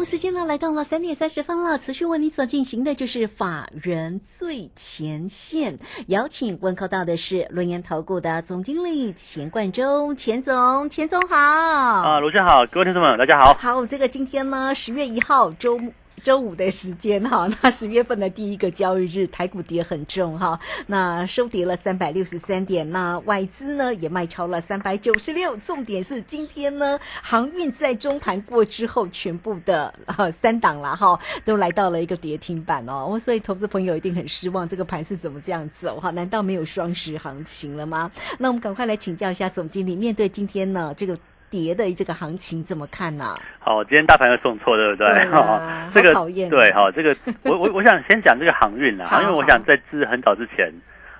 好，时间呢来到了三点三十分了，持续为你所进行的就是法人最前线，邀请问候到的是轮研投顾的总经理钱冠中，钱总，钱总好。啊，卢先好，各位听众们，大家好。好，这个今天呢，十月一号周末。周五的时间哈，那十月份的第一个交易日，台股跌很重哈，那收跌了三百六十三点，那外资呢也卖超了三百九十六。重点是今天呢，航运在中盘过之后，全部的啊三档了哈，都来到了一个跌停板哦，我所以投资朋友一定很失望，这个盘是怎么这样走哈？难道没有双十行情了吗？那我们赶快来请教一下总经理，面对今天呢这个。跌的这个行情怎么看呢？好，今天大盘又送错，对不对？哈，这个讨厌。对，哈，这个我我我想先讲这个航运啊，因为我想在之很早之前，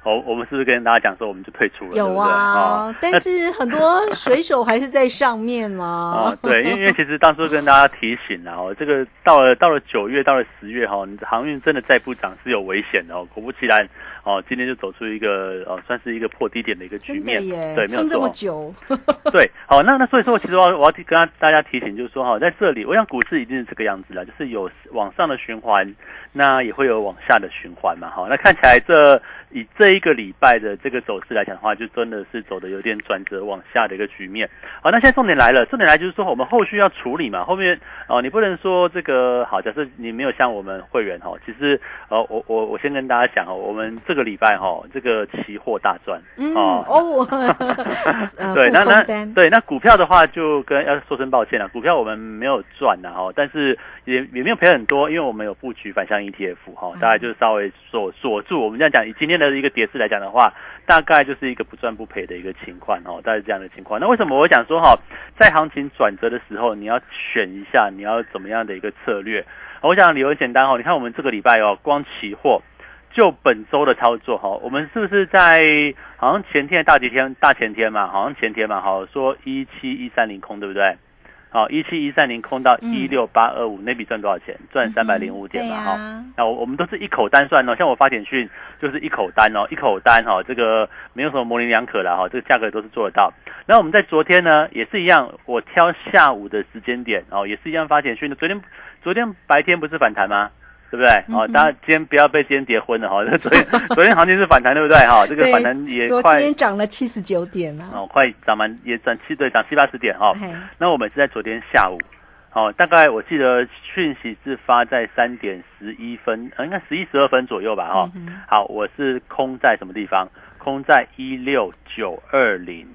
哦，我们是不是跟大家讲说我们就退出了？有啊，但是很多水手还是在上面啊。对，因为因为其实当初跟大家提醒了哦，这个到了到了九月，到了十月哈，航运真的再不涨是有危险的哦。果不其然。哦，今天就走出一个呃，算是一个破低点的一个局面，对，没有错。这么久，对，好，那那所以说，其实我我要跟大家提醒，就是说哈，在这里，我想股市一定是这个样子啦，就是有往上的循环，那也会有往下的循环嘛，哈，那看起来这。以这一个礼拜的这个走势来讲的话，就真的是走的有点转折往下的一个局面。好，那现在重点来了，重点来就是说我们后续要处理嘛。后面哦，你不能说这个好，假设你没有像我们会员哈，其实呃，我我我先跟大家讲哦，我们这个礼拜哈，这个期货大赚哦哦，对，那那对那股票的话，就跟要说声抱歉了，股票我们没有赚的哈，但是也也没有赔很多，因为我们有布局反向 ETF 哈，大概就是稍微锁锁住。我们这样讲，以今天。的一个跌势来讲的话，大概就是一个不赚不赔的一个情况哦，大概是这样的情况。那为什么我想说哈，在行情转折的时候，你要选一下你要怎么样的一个策略？我想理由很简单哦，你看我们这个礼拜哦，光期货就本周的操作哈，我们是不是在好像前天大几天大前天嘛，好像前天嘛，好说一七一三零空对不对？好，一七一三零空到一六八二五，那笔赚多少钱？赚三百零五点嘛，哈。那我我们都是一口单算哦，像我发简讯就是一口单哦，一口单哈，这个没有什么模棱两可的哈，这个价格都是做得到。然后我们在昨天呢也是一样，我挑下午的时间点哦，也是一样发简讯的。昨天昨天白天不是反弹吗？对不对？哦，大家今天不要被今天跌昏了哈。昨天昨天行情是反弹，对不对？哈，这个反弹也快。昨天涨了七十九点了。哦，快涨满也涨七对，涨七八十点哈。那我们是在昨天下午，哦，大概我记得讯息是发在三点十一分，呃应该十一十二分左右吧？哈。好，我是空在什么地方？空在一六九二零。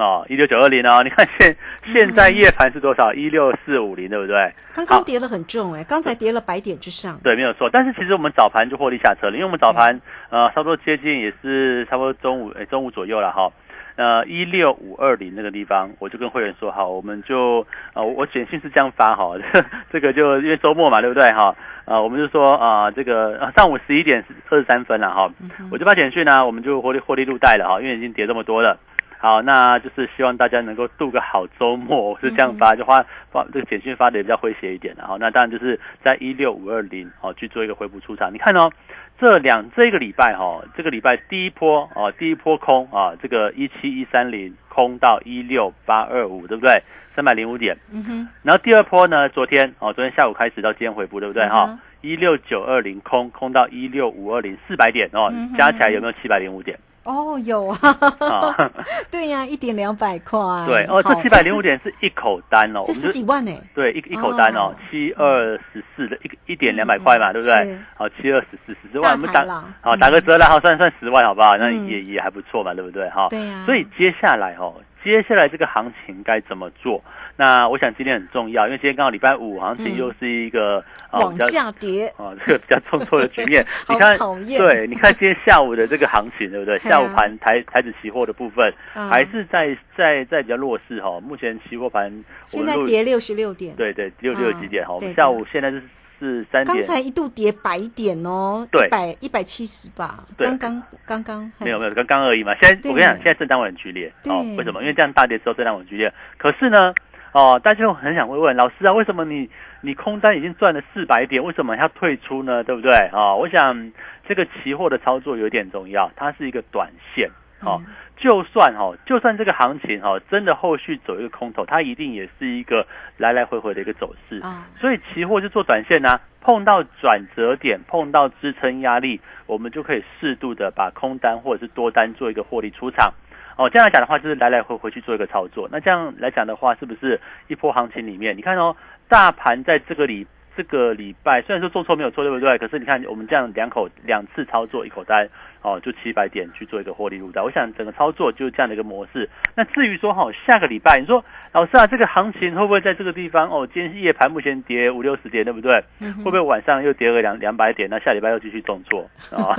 哦，一六九二零哦，你看现现在夜盘是多少？一六四五零，对不对？刚刚跌了很重哎，刚才跌了百点之上。对，没有错。但是其实我们早盘就获利下车了，因为我们早盘呃差不多接近也是差不多中午哎中午左右了哈。呃，一六五二零那个地方，我就跟会员说好，我们就呃我简讯是这样发哈，这个就因为周末嘛，对不对哈？啊，我们就说啊这个上午十一点二十三分了哈，我就发简讯呢，我们就获利获利入袋了哈，因为已经跌这么多了。好，那就是希望大家能够度个好周末，我是这样发，就发发这个简讯发的也比较诙谐一点的。好，那当然就是在一六五二零哦去做一个回补出场。你看哦，这两这个礼拜哈，这个礼拜第一波哦，第一波空啊，这个一七一三零空到一六八二五，对不对？三百零五点。嗯哼。然后第二波呢，昨天哦，昨天下午开始到今天回补，对不对？哈，一六九二零空空到一六五二零四百点哦，加起来有没有七百零五点？哦，有啊，对呀，一点两百块。对，哦，这七百零五点是一口单哦，这十几万呢。对，一一口单哦，七二十四的一一点两百块嘛，对不对？好，七二十四十四万，我们打好打个折了，好算算十万，好不好？那也也还不错嘛，对不对？哈，对呀。所以接下来哦。接下来这个行情该怎么做？那我想今天很重要，因为今天刚好礼拜五，行情又是一个往下跌啊，这个比较重挫的 局面。你看，对，你看今天下午的这个行情，对不对？下午盘台台子期货的部分还是在在在比较弱势哈。目前期货盘现在跌六十六点，对对，六六几点哈。我们下午现在是是三点。刚才一度跌百点哦，对，一百一百七十吧。刚刚刚刚没有没有，刚刚而已嘛。现在我跟你讲，现在震荡会很剧烈哦。为什么？因为这样大跌之后震荡很剧烈。可是呢，哦，大家很想会问老师啊，为什么你你空单已经赚了四百点，为什么要退出呢？对不对？啊，我想这个期货的操作有点重要，它是一个短线哦。就算哦，就算这个行情哦，真的后续走一个空头，它一定也是一个来来回回的一个走势。啊，所以期货就做短线呢，碰到转折点，碰到支撑压力，我们就可以适度的把空单或者是多单做一个获利出场。哦，这样来讲的话，就是来来回回去做一个操作。那这样来讲的话，是不是一波行情里面，你看哦，大盘在这个里。这个礼拜虽然说做错没有错，对不对？可是你看我们这样两口两次操作一口单哦，就七百点去做一个获利入袋。我想整个操作就是这样的一个模式。那至于说哈，下个礼拜你说老师啊，这个行情会不会在这个地方哦？今天夜盘目前跌五六十点，对不对？会不会晚上又跌个两两百点？那下礼拜又继续重挫啊？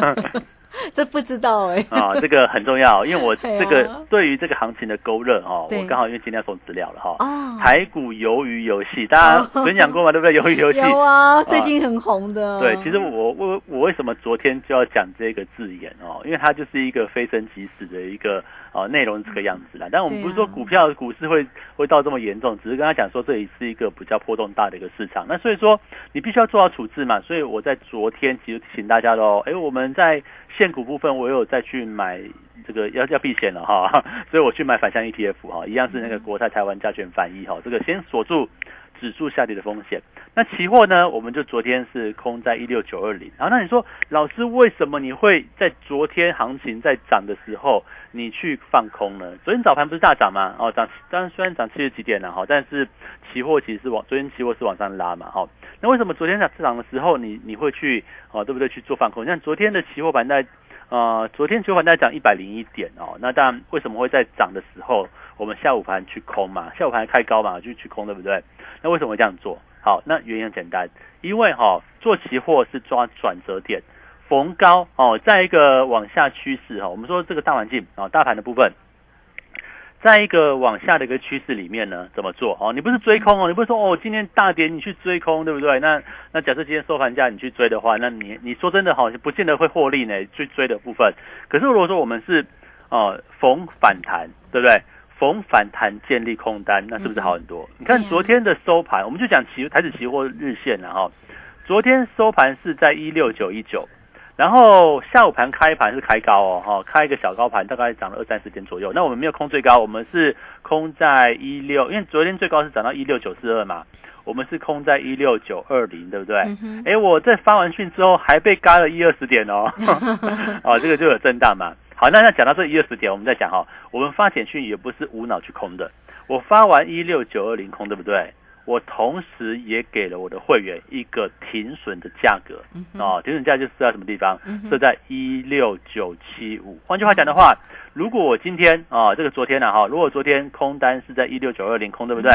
这不知道哎啊，这个很重要，因为我 这个对于这个行情的勾勒哦，我刚好因为今天要送资料了哈。哦，台股鱿鱼游戏，大家 分享过吗？对不对？鱿鱼游戏有啊，最近很红的。对，其实我我我为什么昨天就要讲这个字眼哦？因为它就是一个非升即死的一个。哦，内容是这个样子啦，但我们不是说股票股市会会到这么严重，只是跟他讲说这里是一个比较波动大的一个市场。那所以说你必须要做好处置嘛。所以我在昨天其实请大家喽，哎，我们在现股部分我有再去买这个要要避险了哈，所以我去买反向 ETF 哈，一样是那个国泰台湾加权反一哈，这个先锁住。指数下跌的风险，那期货呢？我们就昨天是空在一六九二零。然后那你说，老师为什么你会在昨天行情在涨的时候，你去放空呢？昨天早盘不是大涨吗？哦，涨，当然虽然涨七十几点了哈，但是期货其实是往昨天期货是往上拉嘛，哈。那为什么昨天在涨的时候，你你会去哦，对不对？去做放空？像昨天的期货盘在呃，昨天期货盘在涨一百零一点哦。那当然为什么会在涨的时候？我们下午盘去空嘛，下午盘开高嘛，就去空，对不对？那为什么会这样做？好，那原因很简单，因为哈做期货是抓转折点，逢高哦，在一个往下趋势哈，我们说这个大环境啊，大盘的部分，在一个往下的一个趋势里面呢，怎么做？哦，你不是追空哦，你不是说哦，今天大跌你去追空，对不对？那那假设今天收盘价你去追的话，那你你说真的好像不见得会获利呢，去追的部分。可是如果说我们是哦逢反弹，对不对？逢反弹建立空单，那是不是好很多？你看昨天的收盘，我们就讲期台指期货日线了哈。昨天收盘是在一六九一九，然后下午盘开盘是开高哦哈，开一个小高盘，大概涨了二三十点左右。那我们没有空最高，我们是空在一六，因为昨天最高是涨到一六九四二嘛，我们是空在一六九二零，对不对？哎，我在发完讯之后还被嘎了一二十点哦，哦，这个就有震荡嘛。好，那那讲到这一二十点，我们再讲哈，我们发简讯也不是无脑去空的。我发完一六九二零空，对不对？我同时也给了我的会员一个停损的价格啊，停损价就是在什么地方？设在一六九七五。换句话讲的话，如果我今天啊，这个昨天呢哈，如果昨天空单是在一六九二零空，对不对？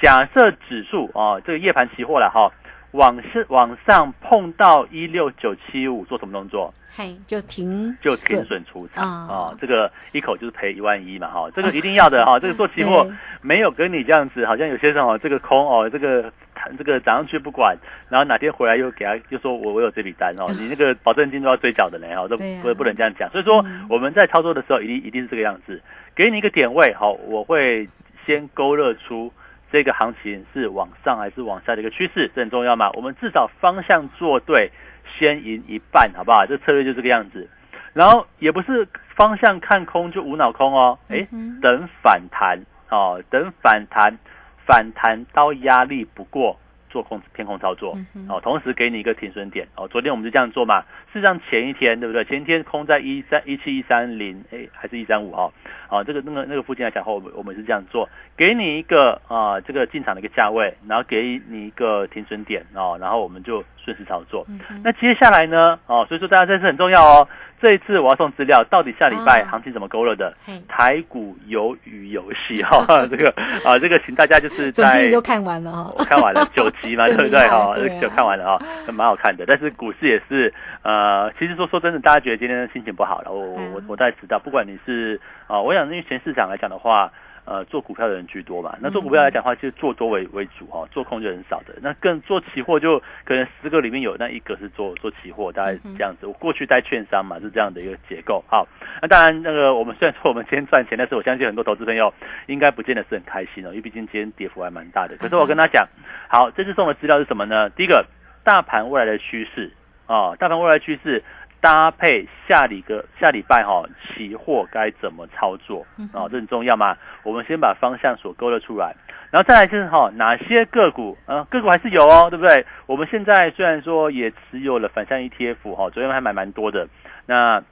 假设指数啊，这个夜盘期货了哈。往是往上碰到一六九七五，做什么动作？嘿，就停，就停损出场啊！这个一口就是赔一万一嘛，哈，这个一定要的 哈。这个做期货没有跟你这样子，好像有些人哦，这个空哦，这个这个涨上去不管，然后哪天回来又给他又说我我有这笔单哦，你那个保证金都要追缴的嘞，哈，都不不能这样讲。所以说我们在操作的时候，一定一定是这个样子，给你一个点位，好，我会先勾勒出。这个行情是往上还是往下的一个趋势，这很重要嘛？我们至少方向做对，先赢一半，好不好？这策略就这个样子。然后也不是方向看空就无脑空哦，哎，等反弹哦，等反弹，反弹到压力不过。做空偏空操作哦，同时给你一个停损点哦。昨天我们就这样做嘛。事实上前一天对不对？前一天空在一三一七一三零，哎，还是一三五哈。啊，这个那个那个附近来讲后，我们我们是这样做，给你一个啊这个进场的一个价位，然后给你一个停损点哦，然后我们就顺势操作。那接下来呢？哦，所以说大家这次很重要哦。这一次我要送资料，到底下礼拜行情怎么勾勒的？台股鱿鱼游戏哈，这个啊，这个请大家就是在都看完了哈，看完了 九集嘛，对不对哈？就看完了哈，蛮好看的。但是股市也是呃，其实说说真的，大家觉得今天心情不好了。我我我我大概知道，不管你是啊，我想因为全市场来讲的话。呃做股票的人居多嘛。那做股票来讲的话，就做多为为主哈，做空就很少的。那更做期货就可能十个里面有那一个是做做期货，大概这样子。我过去在券商嘛，是这样的一个结构。好，那当然那个我们虽然说我们今天赚钱，但是我相信很多投资朋友应该不见得是很开心哦，因为毕竟今天跌幅还蛮大的。可是我跟他讲，好，这次送的资料是什么呢？第一个，大盘未来的趋势啊，大盘未来趋势。搭配下礼个下礼拜哈，期货该怎么操作啊？这很重要嘛。我们先把方向所勾勒出来，然后再来就是哈，哪些个股啊？个股还是有哦，对不对？我们现在虽然说也持有了反向 ETF 哈，昨天还买蛮多的。那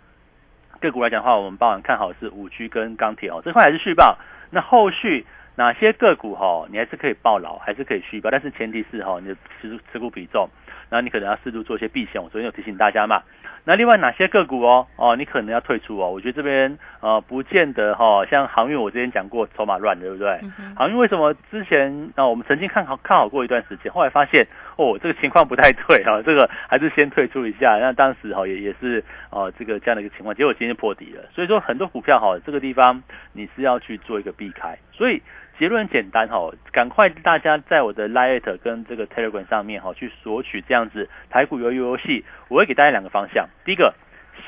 个股来讲的话，我们包含看好是五 G 跟钢铁哦，这块还是续报。那后续哪些个股哈，你还是可以报牢，还是可以续报，但是前提是哈，你的持持股比重。那你可能要适度做一些避险，我昨天有提醒大家嘛。那另外哪些个股哦哦，你可能要退出哦。我觉得这边呃不见得哈，像航运我之前讲过筹码乱，对不对？航运为什么之前啊我们曾经看好看好过一段时间，后来发现哦这个情况不太对啊，这个还是先退出一下。那当时哈也也是哦这个这样的一个情况，结果今天破底了。所以说很多股票哈这个地方你是要去做一个避开，所以。结论简单哈，赶快大家在我的 Lite 跟这个 Telegram 上面哈去索取这样子台股游游戏，我会给大家两个方向。第一个，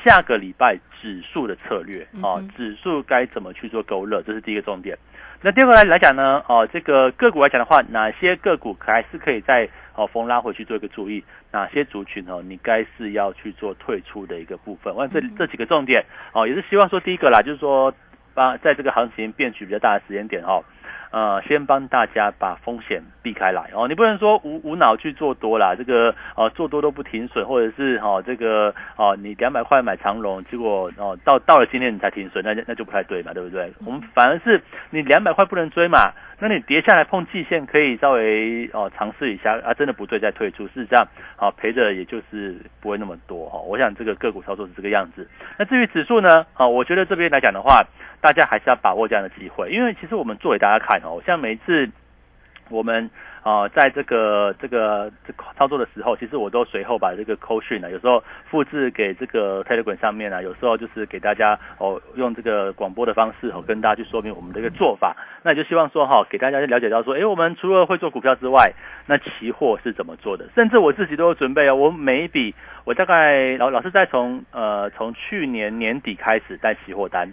下个礼拜指数的策略啊，指数该怎么去做勾勒，这是第一个重点。那第二个来来讲呢，哦，这个个股来讲的话，哪些个股还是可以在哦逢拉回去做一个注意？哪些族群哦，你该是要去做退出的一个部分？我这这几个重点哦，也是希望说第一个啦，就是说把在这个行情变局比较大的时间点哦。呃，先帮大家把风险避开来哦，你不能说无无脑去做多啦，这个呃做多都不停损，或者是哦这个哦你两百块买长龙，结果哦到到了今天你才停损，那那就不太对嘛，对不对？我们反而是你两百块不能追嘛，那你跌下来碰季线可以稍微哦尝试一下啊，真的不对再退出，是这样，好赔的也就是不会那么多哈。我想这个个股操作是这个样子。那至于指数呢，啊，我觉得这边来讲的话。大家还是要把握这样的机会，因为其实我们做给大家看哦，像每一次我们啊在这个这个这操作的时候，其实我都随后把这个扣讯呢，有时候复制给这个 Telegram 上面啊，有时候就是给大家哦用这个广播的方式哦跟大家去说明我们的一个做法，那也就希望说哈给大家了解到说，哎，我们除了会做股票之外，那期货是怎么做的，甚至我自己都有准备哦，我每一笔。我大概老老是在从呃从去年年底开始带期货单，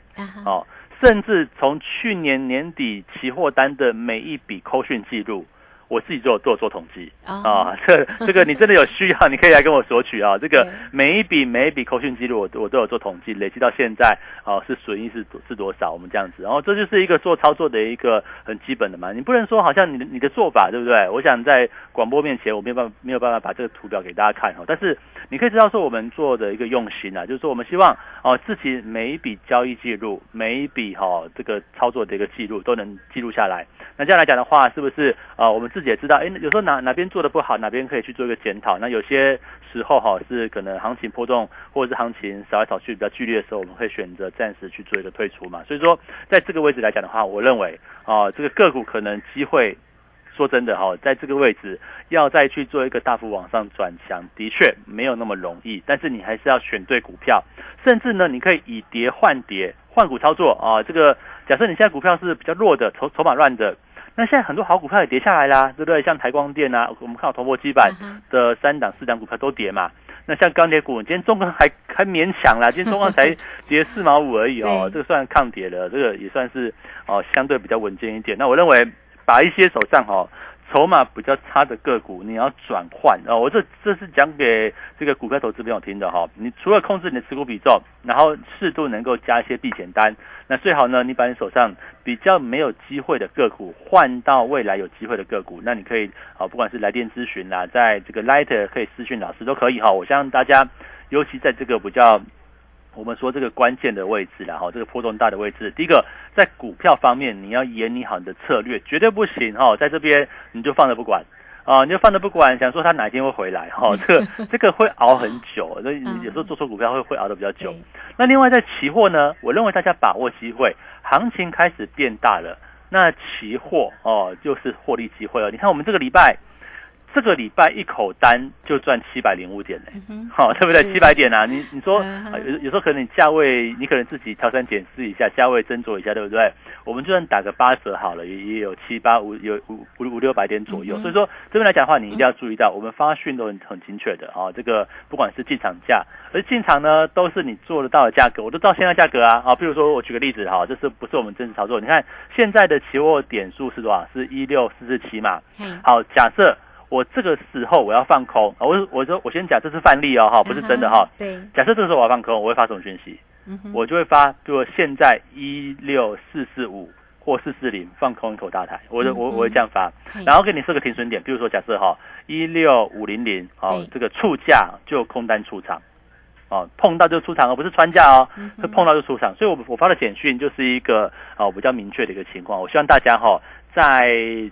哦，甚至从去年年底期货单的每一笔扣讯记录。我自己做做做统计啊，这这个你真的有需要，你可以来跟我索取啊。这个每一笔每一笔扣讯记录，我我都有做统计，累积到现在啊是损益是是多少？我们这样子，然后这就是一个做操作的一个很基本的嘛。你不能说好像你的你的做法对不对？我想在广播面前，我没有办法没有办法把这个图表给大家看哈。但是你可以知道说我们做的一个用心啊，就是说我们希望哦自己每一笔交易记录，每一笔哈这个操作的一个记录都能记录下来。那这样来讲的话，是不是啊我们自也知道，哎，有时候哪哪边做的不好，哪边可以去做一个检讨。那有些时候哈，是可能行情波动，或者是行情扫来扫去比较剧烈的时候，我们会选择暂时去做一个退出嘛。所以说，在这个位置来讲的话，我认为啊，这个个股可能机会，说真的哈，在这个位置要再去做一个大幅往上转强，的确没有那么容易。但是你还是要选对股票，甚至呢，你可以以跌换跌，换股操作啊。这个假设你现在股票是比较弱的，筹筹码乱的。那现在很多好股票也跌下来啦，对不对？像台光电啊，我们看到铜箔基板的三档、四档股票都跌嘛。那像钢铁股，今天中钢还 还勉强啦，今天中钢才 跌四毛五而已哦，这个算抗跌的，这个也算是哦相对比较稳健一点。那我认为把一些手上哦。筹码比较差的个股，你要转换啊。我这这是讲给这个股票投资朋友听的哈。你除了控制你的持股比重，然后适度能够加一些避险单，那最好呢，你把你手上比较没有机会的个股换到未来有机会的个股。那你可以啊，不管是来电咨询啦，在这个 Lighter 可以私讯老师都可以哈。我相信大家，尤其在这个比较。我们说这个关键的位置然后这个波动大的位置，第一个在股票方面，你要演你好你的策略，绝对不行哈，在这边你就放着不管啊，你就放着不管，想说它哪一天会回来哈，这个这个会熬很久，所以有时候做错股票会会熬的比较久。那另外在期货呢，我认为大家把握机会，行情开始变大了，那期货哦就是获利机会了。你看我们这个礼拜这个礼拜一口单就赚七百零五点嘞，好，对不对？七百点啊，你你说有有时候可能你价位你可能自己挑三拣四一下，价位斟酌一下，对不对？我们就算打个八折好了，也也有七八五有五五五六百点左右。所以说这边来讲的话，你一定要注意到，我们发讯都很很精确的啊。这个不管是进场价，而进场呢都是你做得到的价格，我都知道现在价格啊。啊，比如说我举个例子哈，这是不是我们真实操作？你看现在的期货点数是多少？是一六四四七嘛。好，假设。我这个时候我要放空，我我说我先讲这是范例哦，哈，不是真的哈。对。假设这个时候我要放空，我会发什么讯息？我就会发，比如现在一六四四五或四四零放空一口大台，我就我我会这样发，然后给你设个停损点，比如说假设哈一六五零零，好，这个触价就空单出场，哦，碰到就出场，而不是穿价哦，是碰到就出场，所以我我发的简讯就是一个哦比较明确的一个情况，我希望大家哈。在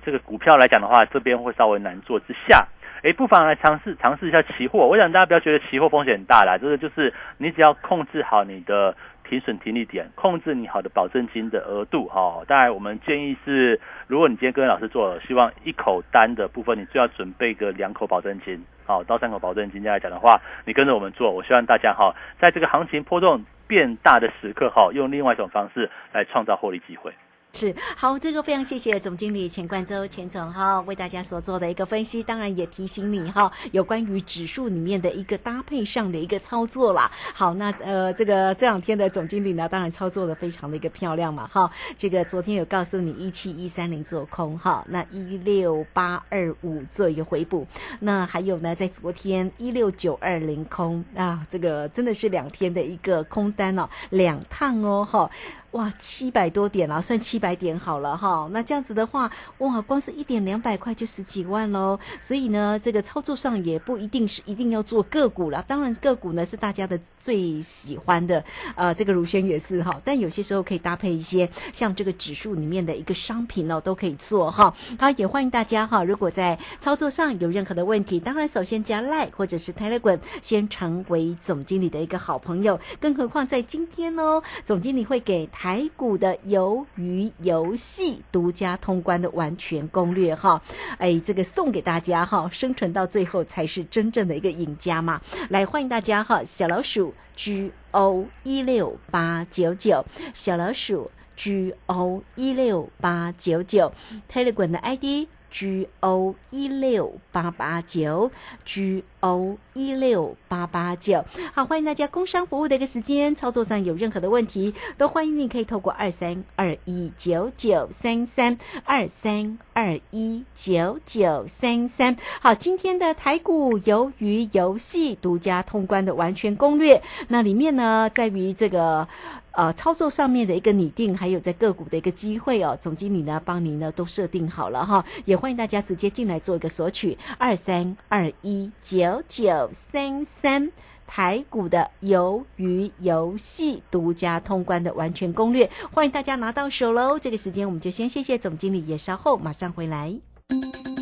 这个股票来讲的话，这边会稍微难做之下，哎，不妨来尝试尝试一下期货。我想大家不要觉得期货风险很大啦，这个就是你只要控制好你的停损停利点，控制你好的保证金的额度哈。当然，我们建议是，如果你今天跟老师做，希望一口单的部分，你最要准备个两口保证金，好，到三口保证金来讲的话，你跟着我们做，我希望大家哈，在这个行情波动变大的时刻哈，用另外一种方式来创造获利机会。是好，这个非常谢谢总经理钱冠洲钱总哈为大家所做的一个分析，当然也提醒你哈有关于指数里面的一个搭配上的一个操作啦。好，那呃这个这两天的总经理呢，当然操作的非常的一个漂亮嘛哈。这个昨天有告诉你一七一三零做空哈，那一六八二五做一个回补，那还有呢在昨天一六九二零空啊，这个真的是两天的一个空单哦，两趟哦哈。哇，七百多点啊，算七百点好了哈。那这样子的话，哇，光是一点两百块就十几万喽。所以呢，这个操作上也不一定是一定要做个股了。当然，个股呢是大家的最喜欢的，呃，这个如轩也是哈。但有些时候可以搭配一些像这个指数里面的一个商品哦，都可以做哈。好，也欢迎大家哈。如果在操作上有任何的问题，当然首先加 Like 或者是 Telegram，先成为总经理的一个好朋友。更何况在今天呢，总经理会给。台股的鱿鱼游戏独家通关的完全攻略哈，哎，这个送给大家哈，生存到最后才是真正的一个赢家嘛！来欢迎大家哈，小老鼠 G O 一六八九九，小老鼠 G O 一六八九九，Telegram 的 ID。G O 一六八八九，G O 一六八八九，好，欢迎大家工商服务的一个时间，操作上有任何的问题，都欢迎你可以透过二三二一九九三三二三二一九九三三。好，今天的台股由于游戏独家通关的完全攻略，那里面呢，在于这个。呃，操作上面的一个拟定，还有在个股的一个机会哦，总经理呢帮您呢都设定好了哈，也欢迎大家直接进来做一个索取，二三二一九九三三台股的鱿鱼游戏独家通关的完全攻略，欢迎大家拿到手喽。这个时间我们就先谢谢总经理，也稍后马上回来。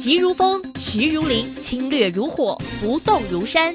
急如风，徐如林，侵略如火，不动如山。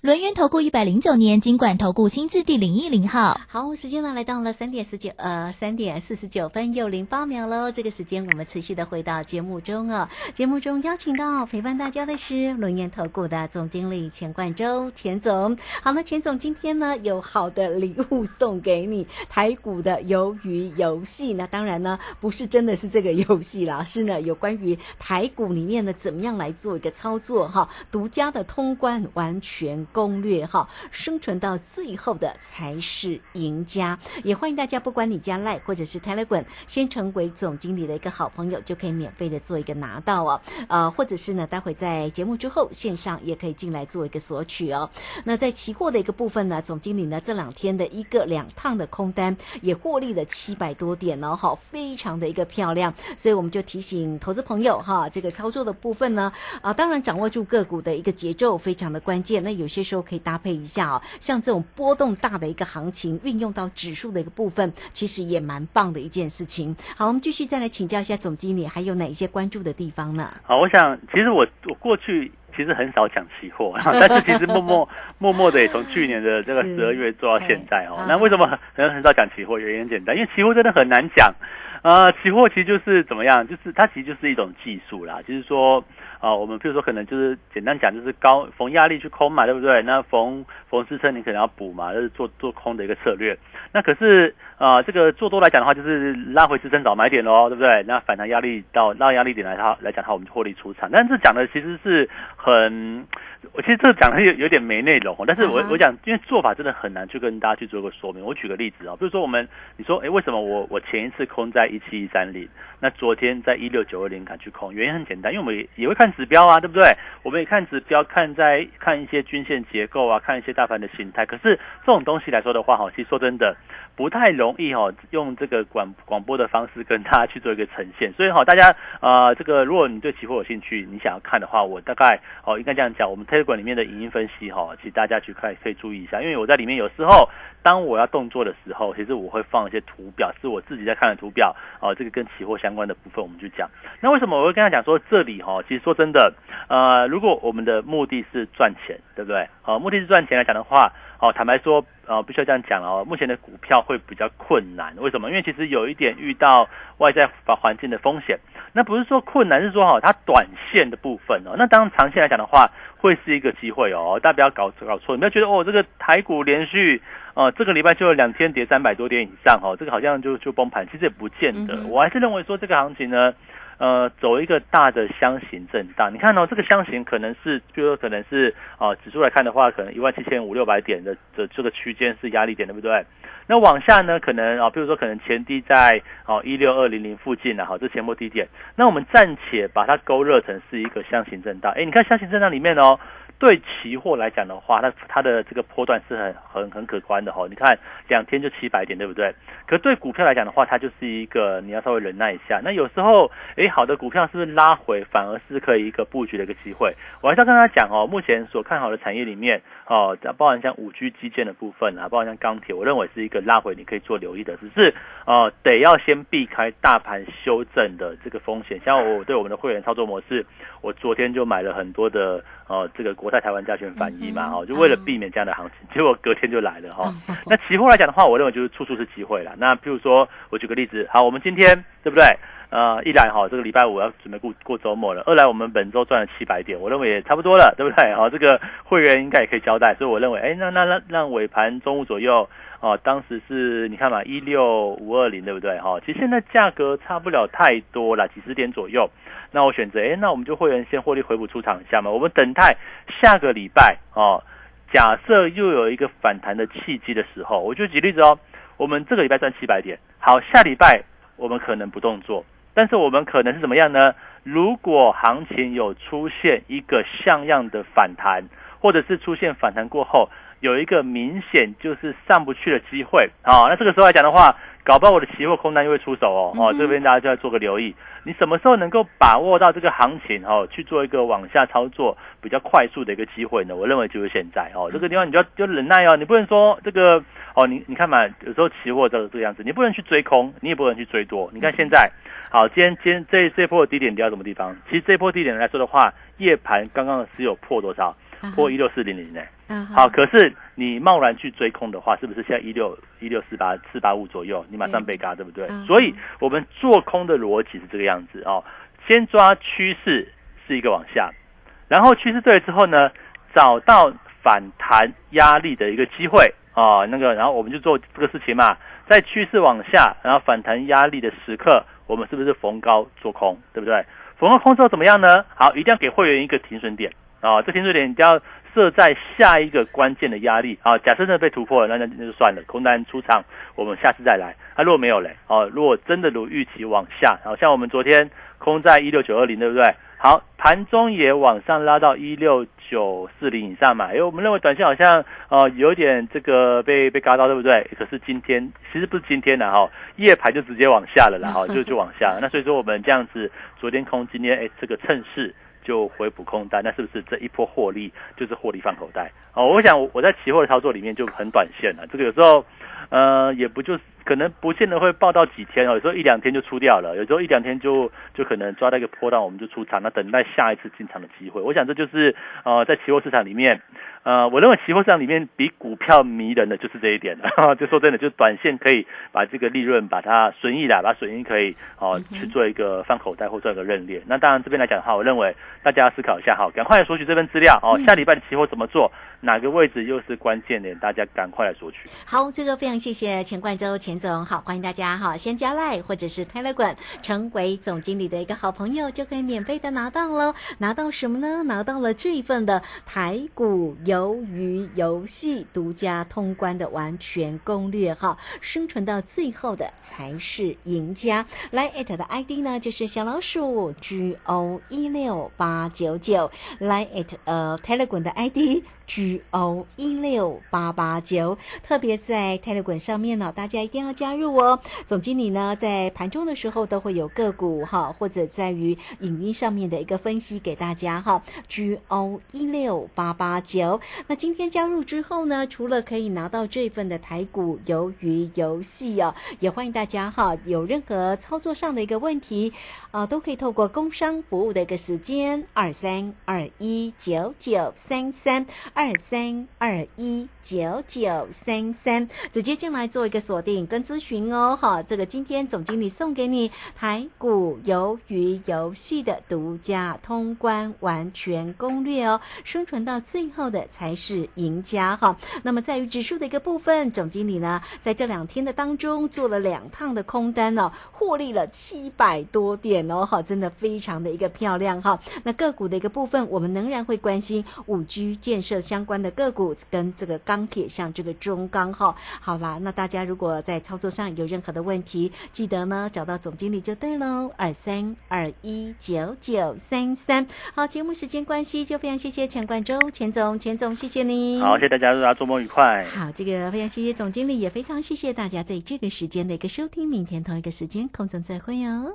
轮源投顾一百零九年金管投顾新字第零一零号。好，时间呢来到了三点十九呃三点四十九分又零八秒喽。这个时间我们持续的回到节目中啊。节目中邀请到陪伴大家的是轮源投顾的总经理钱冠周钱总。好了，钱总今天呢有好的礼物送给你，台股的鱿鱼游戏。那当然呢不是真的是这个游戏啦，是呢有关于台股里面呢怎么样来做一个操作哈，独家的通关完全。攻略哈，生存到最后的才是赢家。也欢迎大家，不管你加赖或者是 Telegram，先成为总经理的一个好朋友，就可以免费的做一个拿到哦。呃，或者是呢，待会在节目之后线上也可以进来做一个索取哦。那在期货的一个部分呢，总经理呢这两天的一个两趟的空单也获利了七百多点哦，好，非常的一个漂亮。所以我们就提醒投资朋友哈，这个操作的部分呢，啊，当然掌握住个股的一个节奏非常的关键。那有些时候可以搭配一下哦，像这种波动大的一个行情，运用到指数的一个部分，其实也蛮棒的一件事情。好，我们继续再来请教一下总经理，还有哪一些关注的地方呢？好，我想其实我我过去其实很少讲期货，但是其实默默默默的也从去年的这个十二月做到现在哦。那为什么很很少讲期货？原因很简单，因为期货真的很难讲。呃，期货其实就是怎么样，就是它其实就是一种技术啦，就是说。啊，我们比如说可能就是简单讲，就是高逢压力去空嘛，对不对？那逢逢支撑你可能要补嘛，就是做做空的一个策略。那可是啊，这个做多来讲的话，就是拉回支撑早买点喽，对不对？那反弹压力到拉压力点来它来讲的话，我们就获利出场。但是讲的其实是很。我其实这讲的有有点没内容，但是我我讲，因为做法真的很难去跟大家去做个说明。我举个例子啊，比如说我们你说，哎，为什么我我前一次空在一七一三零，那昨天在一六九二零敢去空？原因很简单，因为我们也也会看指标啊，对不对？我们也看指标，看在看一些均线结构啊，看一些大盘的形态。可是这种东西来说的话，哈，其实说真的不太容易哈，用这个广广播的方式跟大家去做一个呈现。所以哈，大家呃，这个如果你对期货有兴趣，你想要看的话，我大概哦应该这样讲，我们。Telegram 里面的影音分析哈，其实大家去看可以注意一下，因为我在里面有时候当我要动作的时候，其实我会放一些图表，是我自己在看的图表哦。这个跟期货相关的部分，我们就讲。那为什么我会跟他讲说这里哈？其实说真的，呃，如果我们的目的是赚钱，对不对？好，目的是赚钱来讲的话，哦，坦白说，呃，必须要这样讲哦。目前的股票会比较困难，为什么？因为其实有一点遇到外在环境的风险。那不是说困难，是说哈，它短线的部分哦。那当然长线来讲的话。会是一个机会哦，大家不要搞搞错，你不要觉得哦，这个台股连续呃这个礼拜就有两天跌三百多点以上哦，这个好像就就崩盘，其实也不见得。我还是认为说这个行情呢，呃，走一个大的箱型震荡。你看哦，这个箱型可能是，比如说可能是啊，指数来看的话，可能一万七千五六百点的的这个区间是压力点，对不对？那往下呢，可能啊，比如说可能前低在哦一六二零零附近了哈，这前波低点。那我们暂且把它勾勒成是一个箱型震荡。哎，你看箱型震荡里面哦。对期货来讲的话，它它的这个波段是很很很可观的哈。你看两天就七百点，对不对？可对股票来讲的话，它就是一个你要稍微忍耐一下。那有时候，哎，好的股票是不是拉回，反而是可以一个布局的一个机会？我还是要跟他讲哦，目前所看好的产业里面哦，包含像五 G 基建的部分啊，包含像钢铁，我认为是一个拉回你可以做留意的，只是哦得要先避开大盘修正的这个风险。像我对我们的会员操作模式，我昨天就买了很多的呃这个国。泰台湾加权反一嘛，哦，就为了避免这样的行情，结果隔天就来了哈。那期货来讲的话，我认为就是处处是机会了。那譬如说，我举个例子，好，我们今天对不对？呃，一来哈，这个礼拜五要准备过过周末了；二来我们本周赚了七百点，我认为也差不多了，对不对？好，这个会员应该也可以交代，所以我认为，哎，那那让让尾盘中午左右，哦，当时是你看嘛，一六五二零，对不对？哈，其实现在价格差不了太多了，几十点左右。那我选择，哎，那我们就会员先获利回补出场一下嘛。我们等待下个礼拜哦，假设又有一个反弹的契机的时候，我就举例子哦。我们这个礼拜赚七百点，好，下礼拜我们可能不动作，但是我们可能是怎么样呢？如果行情有出现一个像样的反弹，或者是出现反弹过后有一个明显就是上不去的机会啊，那这个时候来讲的话。搞不好我的期货空单又会出手哦，哦，这边大家就要做个留意。你什么时候能够把握到这个行情哦，去做一个往下操作比较快速的一个机会呢？我认为就是现在哦，这个地方你就要就忍耐哦，你不能说这个哦，你你看嘛，有时候期货这个这个样子，你不能去追空，你也不能去追多。你看现在，好，今天今天这这波的低点跌到什么地方？其实这波低点来说的话，夜盘刚刚是有破多少？破一六四零零呢。好，可是你贸然去追空的话，是不是现在一六一六四八四八五左右，你马上被嘎，对不对？所以我们做空的逻辑是这个样子哦，先抓趋势是一个往下，然后趋势对了之后呢，找到反弹压力的一个机会啊，那个然后我们就做这个事情嘛，在趋势往下，然后反弹压力的时刻，我们是不是逢高做空，对不对？逢高空之后怎么样呢？好，一定要给会员一个停损点啊，这停损点一定要。设在下一个关键的压力啊，假设真的被突破了，那那那就算了，空单出场，我们下次再来。啊，如果没有嘞，哦，如果真的如预期往下，好像我们昨天空在一六九二零，对不对？好，盘中也往上拉到一六九四零以上嘛，因为我们认为短线好像呃有点这个被被嘎到，对不对？可是今天其实不是今天的哈，夜盘就直接往下了，然后 就就往下了。那所以说我们这样子，昨天空，今天哎这个趁势。就回补空单，那是不是这一波获利就是获利放口袋？哦，我想我在期货的操作里面就很短线了，这个有时候，呃，也不就可能不见得会报到几天哦，有时候一两天就出掉了，有时候一两天就就可能抓到一个波段，我们就出场，那等待下一次进场的机会。我想这就是呃，在期货市场里面。呃，我认为期货市场里面比股票迷人的就是这一点了。就说真的，就短线可以把这个利润把它损益啦，把损益可以哦去做一个放口袋或做一个认列。那当然这边来讲的话，我认为大家要思考一下哈，赶快来索取这份资料哦。下礼拜的期货怎么做？哪个位置又是关键点？大家赶快来索取。好，这个非常谢谢钱冠洲钱总，好欢迎大家哈，先加赖或者是泰勒管成为总经理的一个好朋友，就可以免费的拿到喽。拿到什么呢？拿到了这一份的台股鱿鱼游戏独家通关的完全攻略哈，生存到最后的才是赢家。来艾特的 ID 呢，就是小老鼠 G O 一六八九九。来艾特呃 Telegram 的 ID。G O 一六八八九，特别在泰勒滚上面呢，大家一定要加入哦。总经理呢，在盘中的时候都会有个股哈，或者在于影音上面的一个分析给大家哈。G O 一六八八九，那今天加入之后呢，除了可以拿到这份的台股鱿鱼游戏哦，也欢迎大家哈，有任何操作上的一个问题啊，都可以透过工商服务的一个时间二三二一九九三三。二三二一九九三三，直接进来做一个锁定跟咨询哦。好，这个今天总经理送给你台股鱿鱼游戏的独家通关完全攻略哦，生存到最后的才是赢家哈。那么在于指数的一个部分，总经理呢在这两天的当中做了两趟的空单哦，获利了七百多点哦，好，真的非常的一个漂亮哈。那个股的一个部分，我们仍然会关心五 G 建设。相关的个股跟这个钢铁，像这个中钢哈，好啦，那大家如果在操作上有任何的问题，记得呢找到总经理就对喽，二三二一九九三三。好，节目时间关系，就非常谢谢钱冠周钱总，钱总谢谢你。好，谢谢大家，祝大家周末愉快。好，这个非常谢谢总经理，也非常谢谢大家在这个时间的一个收听，明天同一个时间空中再会哦。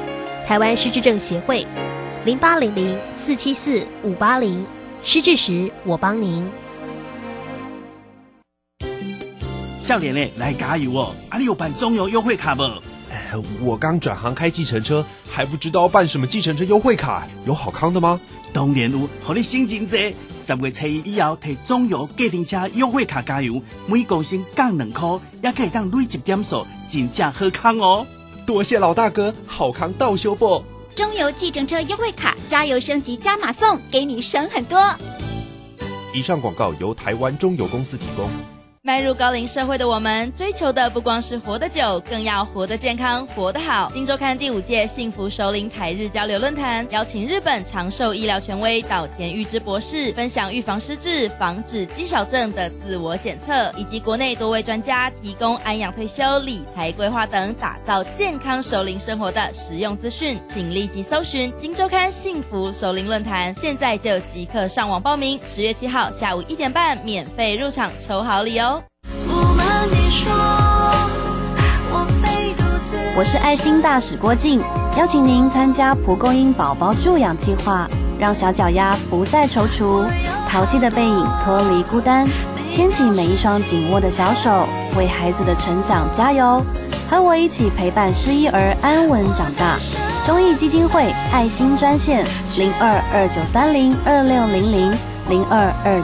台湾失智症协会，零八零零四七四五八零，失智时我帮您。笑脸嘞，来加油哦！阿里有办中油优惠卡不？我刚转行开计程车，还不知道办什么计程车优惠卡，有好康的吗？当然有，和你心情济。十月初一以后提中油计程车优惠卡加油，每公升降两块，也可以当累积点数，真正好康哦！多谢老大哥，好康到修不？中油计程车优惠卡，加油升级加码送，给你省很多。以上广告由台湾中油公司提供。迈入高龄社会的我们，追求的不光是活得久，更要活得健康、活得好。《金周刊》第五届幸福首领采日交流论坛，邀请日本长寿医疗权威岛田裕之博士，分享预防失智、防止肌少症的自我检测，以及国内多位专家提供安养退休、理财规划等，打造健康首领生活的实用资讯。请立即搜寻《金周刊》幸福首领论坛，现在就即刻上网报名。十月七号下午一点半，免费入场抽好礼哦！我是爱心大使郭静，邀请您参加蒲公英宝宝助养计划，让小脚丫不再踌躇，淘气的背影脱离孤单，牵起每一双紧握的小手，为孩子的成长加油，和我一起陪伴失依儿安稳长大。中意基金会爱心专线零二二九三零二六零零零二二。